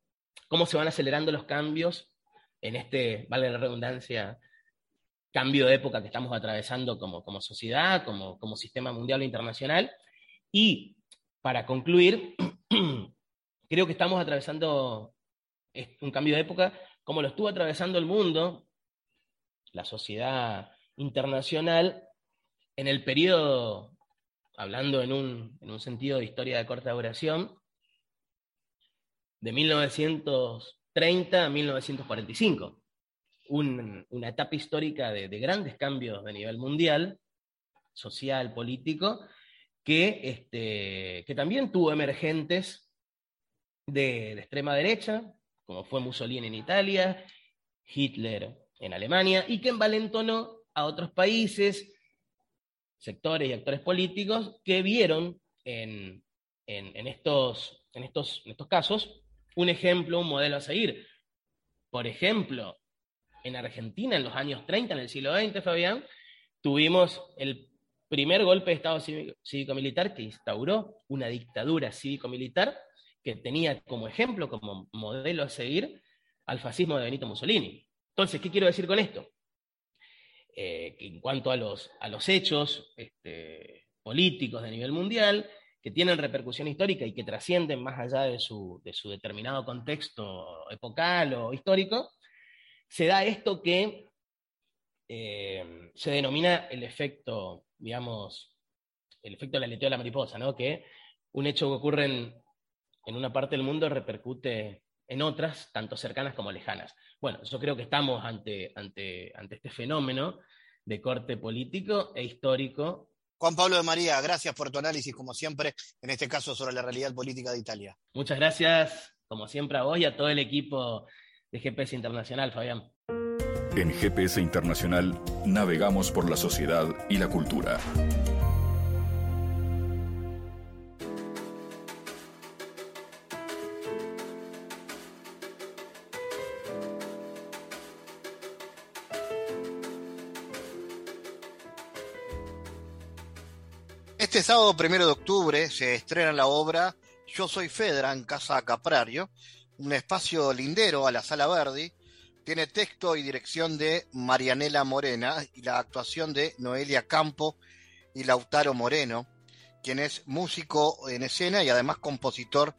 cómo se van acelerando los cambios en este, vale la redundancia, cambio de época que estamos atravesando como, como sociedad, como, como sistema mundial e internacional. Y para concluir, creo que estamos atravesando un cambio de época como lo estuvo atravesando el mundo, la sociedad internacional, en el periodo, hablando en un, sentido de historia de corta duración, de 1930 a 1945. una etapa histórica de, grandes cambios de nivel mundial, social, político, que, este, que también tuvo emergentes de, extrema derecha, como fue Mussolini en Italia, Hitler en Alemania, y que envalentonó a otros países, sectores y actores políticos que vieron en, estos, en, estos, en estos casos un ejemplo, un modelo a seguir. Por ejemplo, en Argentina en los años 30, en el siglo XX, Fabián, tuvimos el primer golpe de Estado cívico-militar que instauró una dictadura cívico-militar que tenía como ejemplo, como modelo a seguir, al fascismo de Benito Mussolini. Entonces, ¿qué quiero decir con esto? Eh, que en cuanto a los, hechos este, políticos de nivel mundial, que tienen repercusión histórica y que trascienden más allá de su, determinado contexto epocal o histórico, se da esto que eh, se denomina el efecto, digamos, el efecto del aleteo de la mariposa, ¿no? Que un hecho que ocurre en, en una parte del mundo repercute en otras, tanto cercanas como lejanas. Bueno, yo creo que estamos ante, ante, ante este fenómeno de corte político e histórico.
Juan Pablo de María, gracias por tu análisis, como siempre, en este caso sobre la realidad política de Italia.
Muchas gracias, como siempre, a vos y a todo el equipo de GPS Internacional, Fabián.
En GPS Internacional navegamos por la sociedad y la cultura.
Este sábado primero de octubre se estrena la obra Yo soy Fedra en Casa Caprario, un espacio lindero a la Sala Verdi. Tiene texto y dirección de Marianela Morena y la actuación de Noelia Campo y Lautaro Moreno, quien es músico en escena y además compositor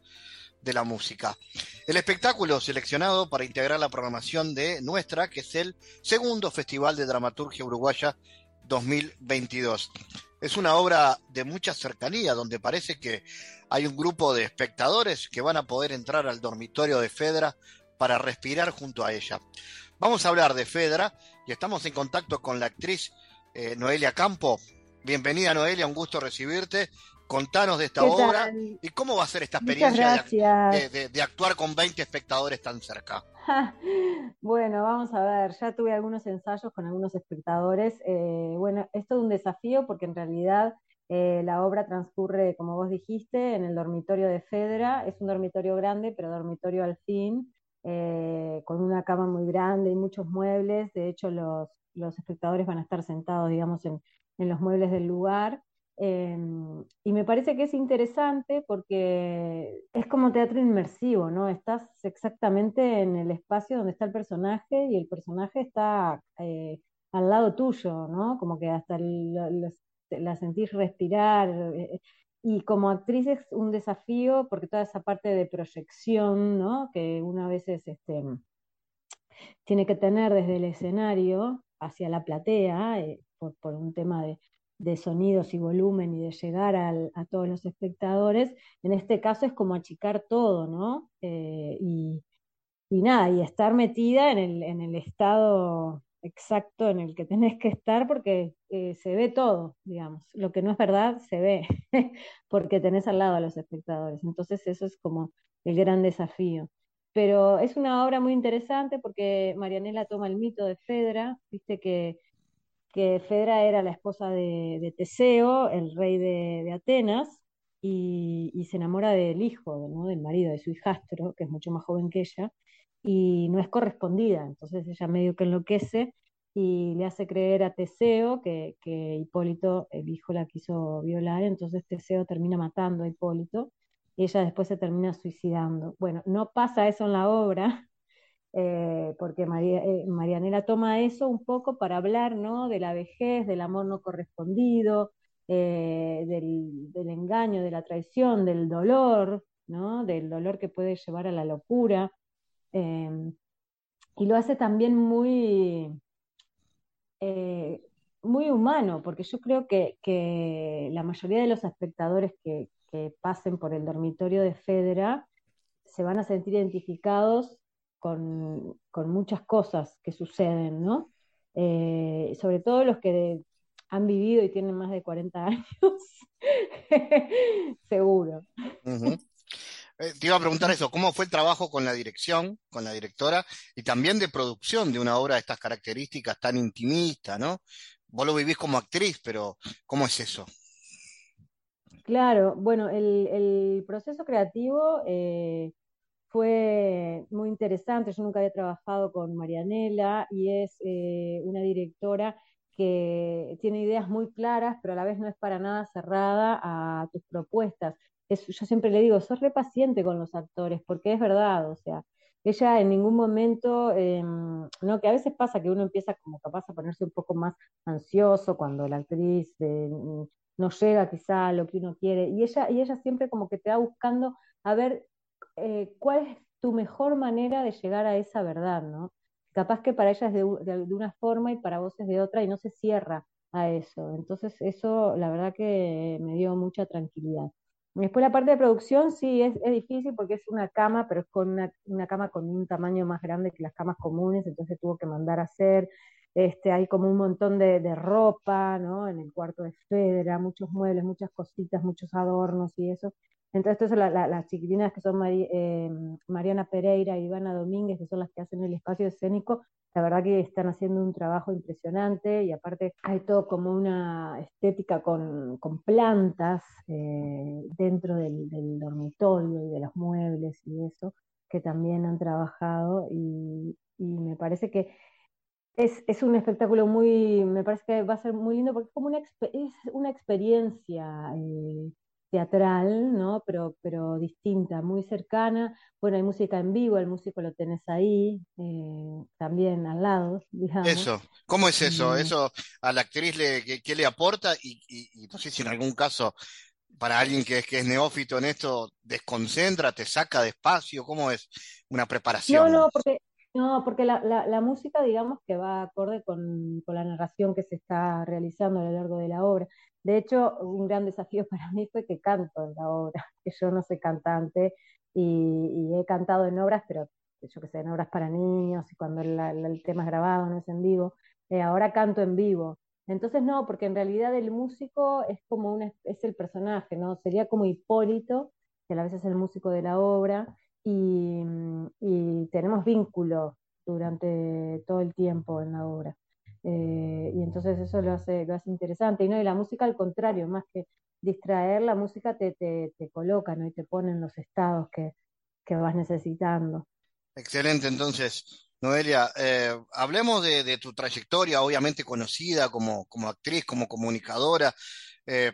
de la música. El espectáculo seleccionado para integrar la programación de nuestra, que es el segundo Festival de Dramaturgia Uruguaya 2022. Es una obra de mucha cercanía, donde parece que hay un grupo de espectadores que van a poder entrar al dormitorio de Fedra para respirar junto a ella. Vamos a hablar de Fedra y estamos en contacto con la actriz eh, Noelia Campo. Bienvenida Noelia, un gusto recibirte. Contanos de esta obra y cómo va a ser esta experiencia de, actuar con 20 espectadores tan cerca.
bueno, vamos a ver, ya tuve algunos ensayos con algunos espectadores. Eh, bueno, es todo un desafío porque en realidad Eh, la obra transcurre, como vos dijiste, en el dormitorio de Fedra. Es un dormitorio grande, pero dormitorio al fin, eh, con una cama muy grande y muchos muebles. De hecho, los, los espectadores van a estar sentados, digamos, en, en los muebles del lugar. Em, y me parece que es interesante porque es como teatro inmersivo, ¿no? Estás exactamente en el espacio donde está el personaje y el personaje está eh, al lado tuyo, ¿no? Como que hasta la sentís respirar. Y como actriz es un desafío porque toda esa parte de proyección, ¿no? Que una vez este, tiene que tener desde el escenario hacia la platea, eh, por un tema de, de sonidos y volumen y de llegar a todos los espectadores, en este caso es como achicar todo, ¿no? Eh, y, nada, y estar metida en el, en el, estado exacto en el que tenés que estar porque eh, se ve todo, digamos. Lo que no es verdad se ve porque tenés al lado a los espectadores. Entonces eso es como el gran desafío. Pero es una obra muy interesante porque Marianela toma el mito de Fedra, viste que que Fedra era la esposa de, Teseo, el rey de, Atenas, y, se enamora del hijo, del marido, de su hijastro, que es mucho más joven que ella, y no es correspondida. Entonces ella medio que enloquece y le hace creer a Teseo que, Hipólito, el hijo, la quiso violar, entonces Teseo termina matando a Hipólito y ella después se termina suicidando. Bueno, no pasa eso en la obra, eh, porque María, eh, Marianela toma eso un poco para hablar ¿no? de la vejez, del amor no correspondido, eh, del, engaño, de la traición, del dolor, ¿no? del dolor que puede llevar a la locura. Y lo hace también muy, muy humano, porque yo creo que, la mayoría de los espectadores que, pasen por el dormitorio de Fedra se van a sentir identificados con, muchas cosas que suceden, ¿no? Eh, sobre todo los que han vivido y tienen más de 40 años, seguro.
Eh, te iba a preguntar eso, ¿cómo fue el trabajo con la dirección, con la directora, y también de producción de una obra de estas características tan intimista, ¿no? Vos lo vivís como actriz, pero ¿cómo es eso?
Claro, bueno, el, proceso creativo eh, fue muy interesante. Yo nunca había trabajado con Marianela y es eh, una directora que tiene ideas muy claras, pero a la vez no es para nada cerrada a tus propuestas. Yo siempre le digo, sos re paciente con los actores, porque es verdad, o sea, ella en ningún momento, em, no, que a veces pasa que uno empieza como capaz a ponerse un poco más ansioso cuando la actriz eh, no llega quizá a lo que uno quiere, y ella, y ella siempre como que te va buscando a ver eh, cuál es tu mejor manera de llegar a esa verdad, ¿no? Capaz que para ella es de, una forma y para vos es de otra y no se cierra a eso. Entonces eso la verdad que me dio mucha tranquilidad. Después la parte de producción sí es, difícil porque es una cama, pero es con una, cama con un tamaño más grande que las camas comunes, entonces tuvo que mandar a hacer. Este, hay como un montón de, de ropa, ¿no? En el cuarto de Fedra, muchos muebles, muchas cositas, muchos adornos y eso. Entonces, las chiquitinas que son eh, Mariana Pereira y Ivana Domínguez, que son las que hacen el espacio escénico, la verdad que están haciendo un trabajo impresionante y aparte hay todo como una estética con, plantas eh, dentro del, dormitorio y de los muebles y eso, que también han trabajado y, me parece que es, un espectáculo muy, me parece que va a ser muy lindo porque es como una, es una experiencia. Eh, teatral, ¿no? Pero, pero distinta, muy cercana. Bueno, hay música en vivo, el músico lo tenés ahí, eh, también al lado, digamos.
Eso, ¿cómo es eso? ¿Eso a la actriz le, qué, le aporta? Y, y, no sé si en algún caso, para alguien que es, que es neófito en esto, desconcentra, te saca de espacio, ¿cómo es una preparación?
No, no, porque, no, porque la, la, música, digamos, que va acorde con, con la narración que se está realizando a lo largo de la obra. De hecho, un gran desafío para mí fue que canto en la obra, que yo no soy cantante y, he cantado en obras, pero yo que sé, en obras para niños y cuando el, tema es grabado, no es en vivo. Eh, ahora canto en vivo. Entonces no, porque en realidad el músico es como un, es el personaje, ¿no? Sería como Hipólito, que a la vez es el músico de la obra, y tenemos vínculo durante todo el tiempo en la obra. Eh, y entonces eso lo hace, lo hace interesante. Y no, y la música al contrario, más que distraer, la música te, te, te coloca ¿no? y te pone en los estados que, que vas necesitando.
Excelente, entonces, Noelia, eh, hablemos de, de, tu trayectoria, obviamente conocida como, como actriz, como comunicadora. Eh,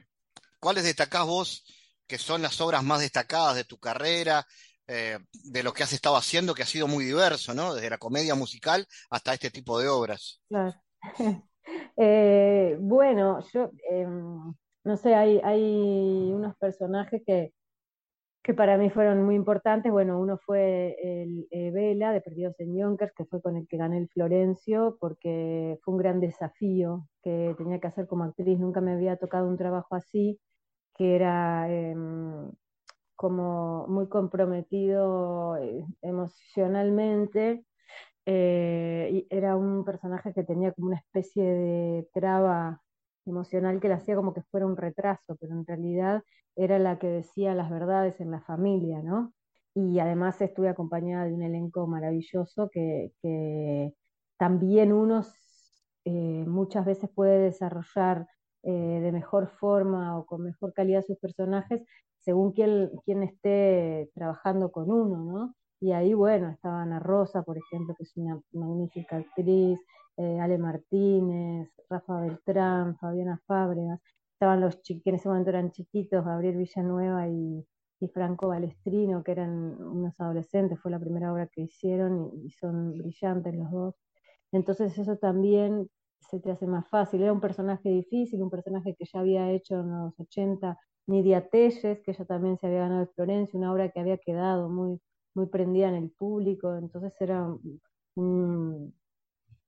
¿Cuáles destacás vos que son las obras más destacadas de tu carrera, eh, de lo que has estado haciendo, que ha sido muy diverso, ¿no? Desde la comedia musical hasta este tipo de obras.
Claro. Eh, bueno, yo em, no sé, hay, unos personajes que, que para mí fueron muy importantes. Bueno, uno fue el eh, Vela de Perdidos en Yonkers, que fue con el que gané el Florencio, porque fue un gran desafío que tenía que hacer como actriz. Nunca me había tocado un trabajo así, que era em, como muy comprometido eh, emocionalmente. Eh, era un personaje que tenía como una especie de traba emocional que le hacía como que fuera un retraso, pero en realidad era la que decía las verdades en la familia, ¿no? Y además estuve acompañada de un elenco maravilloso que, también uno eh, muchas veces puede desarrollar eh, de mejor forma o con mejor calidad sus personajes según quién, quién esté trabajando con uno, ¿no? Y ahí, bueno, estaba Ana Rosa, por ejemplo, que es una magnífica actriz, eh, Ale Martínez, Rafa Beltrán, Fabiana Fábregas, estaban los que en ese momento eran chiquitos, Gabriel Villanueva y, y, Franco Balestrino, que eran unos adolescentes, fue la primera obra que hicieron y, y son brillantes los dos. Entonces eso también se te hace más fácil. Era un personaje difícil, un personaje que ya había hecho en los 80 Nidia Telles, que ella también se había ganado el Florencia, una obra que había quedado muy, muy prendida en el público, entonces era un,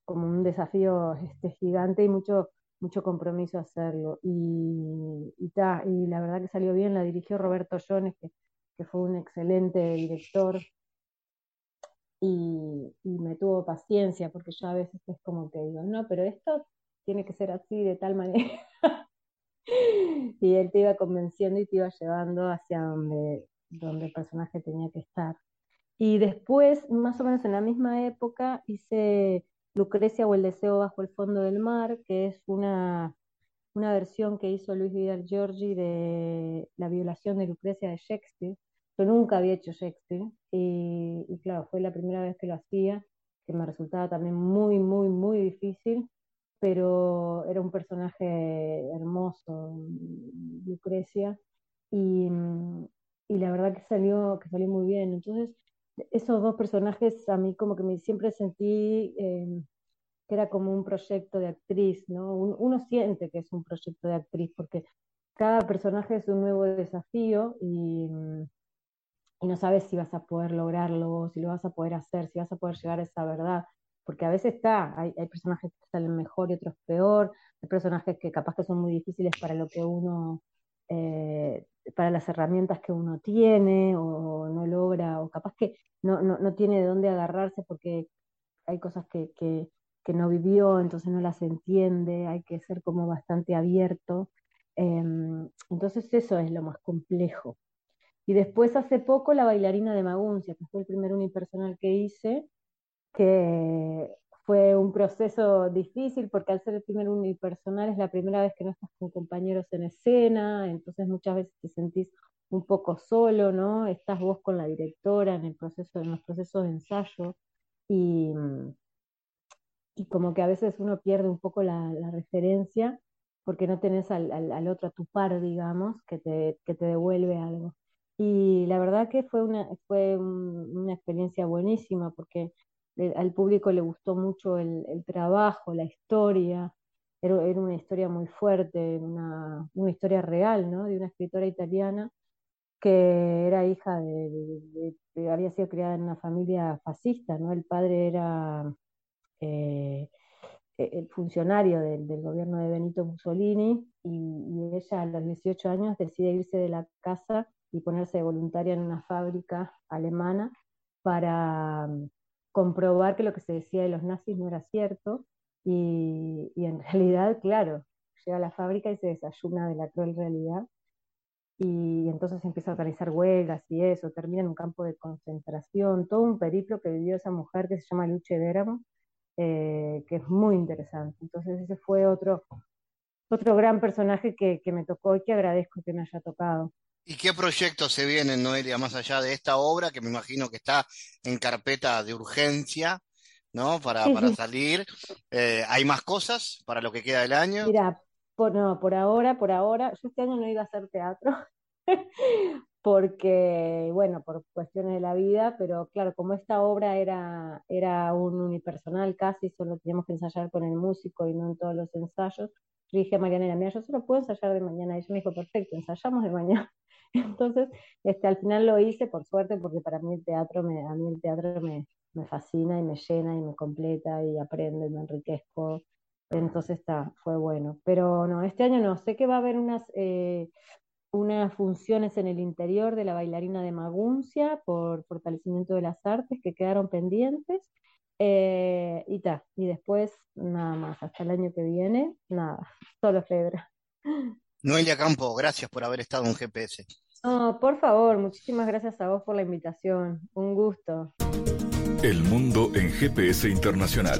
como un desafío este, gigante y mucho, mucho compromiso hacerlo. Y, la verdad que salió bien, la dirigió Roberto Jones, que, que fue un excelente director. Y, y, me tuvo paciencia, porque yo a veces es como que digo, no, pero esto tiene que ser así, de tal manera. y él te iba convenciendo y te iba llevando hacia donde, donde el personaje tenía que estar. Y después, más o menos en la misma época, hice Lucrecia o el deseo bajo el fondo del mar, que es una, una versión que hizo Luis Vidal Giorgi de La violación de Lucrecia de Shakespeare. Yo nunca había hecho Shakespeare y, y claro, fue la primera vez que lo hacía, que me resultaba también muy, muy, muy difícil pero era un personaje hermoso, Lucrecia, y, y, la verdad que salió, que salió muy bien. Entonces, esos dos personajes a mí como que me siempre sentí eh, que era como un proyecto de actriz, ¿no? Uno siente que es un proyecto de actriz porque cada personaje es un nuevo desafío y, y no sabes si vas a poder lograrlo, si lo vas a poder hacer, si vas a poder llegar a esa verdad porque a veces está, hay, hay, personajes que salen mejor y otros peor, hay personajes que capaz que son muy difíciles para lo que uno, eh, para las herramientas que uno tiene o no logra, o capaz que no, no, no tiene de dónde agarrarse porque hay cosas que, que, no vivió, entonces no las entiende, hay que ser como bastante abierto. Eh, entonces eso es lo más complejo. Y después hace poco la bailarina de Maguncia, que fue el primer unipersonal que hice, que fue un proceso difícil porque al ser el primer unipersonal es la primera vez que no estás con compañeros en escena, entonces muchas veces te sentís un poco solo, ¿no? Estás vos con la directora en el proceso, en los procesos de ensayo y, y como que a veces uno pierde un poco la, referencia porque no tenés al, al, otro a tu par, digamos, que te, que te devuelve algo. Y la verdad que fue una, fue un, una experiencia buenísima porque al público le gustó mucho el, trabajo, la historia, era, era, una historia muy fuerte, una, historia real, ¿no? De una escritora italiana que era hija de, de, había sido criada en una familia fascista, ¿no? El padre era eh, e, el funcionario del, gobierno de Benito Mussolini y, y, ella a los 18 años decide irse de la casa y ponerse voluntaria en una fábrica alemana para comprobar que lo que se decía de los nazis no era cierto y, en realidad, claro, llega a la fábrica y se desayuna de la cruel realidad y entonces empieza a organizar huelgas y eso, termina en un campo de concentración, todo un periplo que vivió esa mujer que se llama Luche Déramo eh, que es muy interesante. Entonces ese fue otro, otro gran personaje que, que me tocó y que agradezco que me haya tocado.
¿Y qué proyectos se vienen, Noelia, más allá de esta obra, que me imagino que está en carpeta de urgencia, ¿no? Para, para salir. Eh, ¿Hay más cosas para lo que queda del año?
Mira, por, no, por ahora, por ahora, yo este año no iba a hacer teatro, porque, bueno, por cuestiones de la vida, pero claro, como esta obra era, era un unipersonal casi, solo teníamos que ensayar con el músico y no en todos los ensayos, yo dije a Mariana, mira, yo solo puedo ensayar de mañana, y ella me dijo, perfecto, ensayamos de mañana. Entonces, este, al final lo hice, por suerte, porque para mí el teatro, me, a mí el teatro me, me fascina y me llena y me completa y aprendo y me enriquezco. Entonces está, fue bueno. Pero no, este año no, sé que va a haber unas, eh, unas funciones en el interior de la bailarina de Maguncia por fortalecimiento de las artes que quedaron pendientes. Eh, y ta, y después nada más, hasta el año que viene, nada, solo Fedra.
Noelia Campo, gracias por haber estado en GPS.
No, por favor, muchísimas gracias a vos por la invitación. Un gusto.
El mundo en GPS Internacional.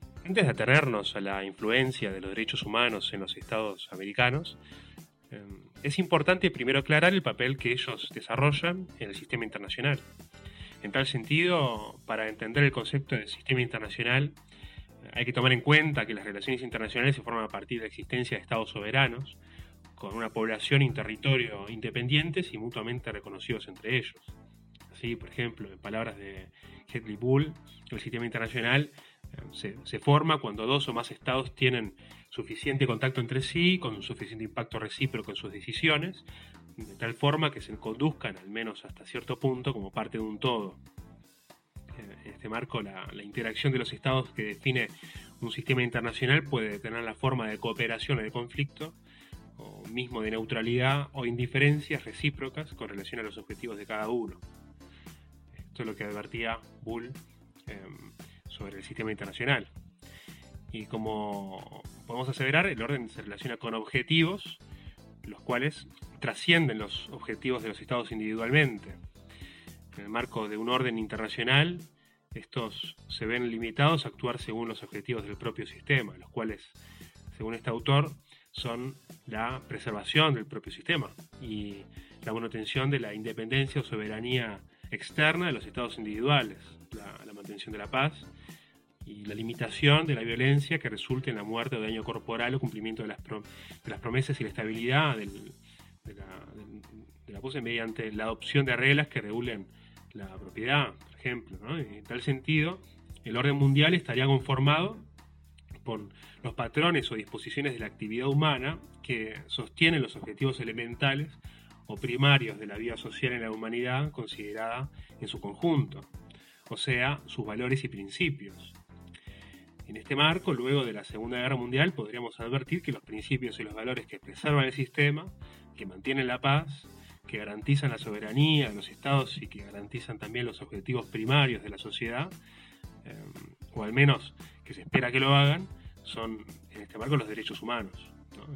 Antes de atenernos a la influencia de los derechos humanos en los estados americanos, em, es importante primero aclarar el papel que ellos desarrollan en el sistema internacional. En tal sentido, para entender el concepto de sistema internacional, hay que tomar en cuenta que las relaciones internacionales se forman a partir de la existencia de estados soberanos, con una población y territorio independientes y mutuamente reconocidos entre ellos. Así, por ejemplo, en palabras de Hedley Bull, el sistema internacional se, forma cuando dos o más estados tienen suficiente contacto entre sí, con suficiente impacto recíproco en sus decisiones, de tal forma que se conduzcan, al menos hasta cierto punto, como parte de un todo. Eh, en este marco, la, interacción de los estados que define un sistema internacional puede tener la forma de cooperación o de conflicto, o mismo de neutralidad o indiferencias recíprocas con relación a los objetivos de cada uno. Esto es lo que advertía Bull em, sobre el sistema internacional. Y como podemos aseverar, el orden se relaciona con objetivos, los cuales trascienden los objetivos de los estados individualmente. En el marco de un orden internacional, estos se ven limitados a actuar según los objetivos del propio sistema, los cuales, según este autor, son la preservación del propio sistema y la manutención de la independencia o soberanía externa de los estados individuales, la, la mantención de la paz y la limitación de la violencia que resulte en la muerte o daño corporal o cumplimiento de las, de las promesas y la estabilidad de, la, pose mediante la adopción de reglas que regulen la propiedad, por ejemplo. En tal sentido, el orden mundial estaría conformado por los patrones o disposiciones de la actividad humana que sostienen los objetivos elementales o primarios de la vida social en la humanidad considerada en su conjunto, o sea, sus valores y principios. En este marco, luego de la Segunda Guerra Mundial, podríamos advertir que los principios y los valores que preservan el sistema, que mantienen la paz, que garantizan la soberanía de los estados y que garantizan también los objetivos primarios de la sociedad, eh, o al menos que se espera que lo hagan, son en este marco los derechos humanos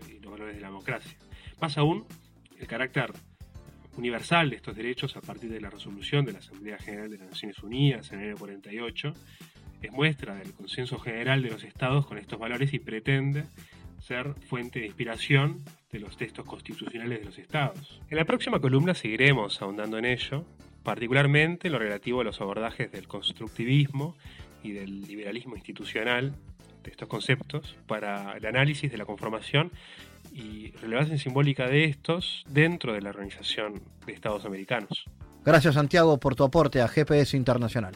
y los valores de la democracia. Más aún, el carácter universal de estos derechos a partir de la resolución de la Asamblea General de las Naciones Unidas en el año 48 es muestra del consenso general de los estados con estos valores y pretende ser fuente de inspiración de los textos constitucionales de los estados. En la próxima columna seguiremos ahondando en ello, particularmente en lo relativo a los abordajes del constructivismo y del liberalismo institucional de estos conceptos para el análisis de la conformación y relevancia simbólica de estos dentro de la Organización de Estados Americanos.
Gracias Santiago por tu aporte a GPS Internacional.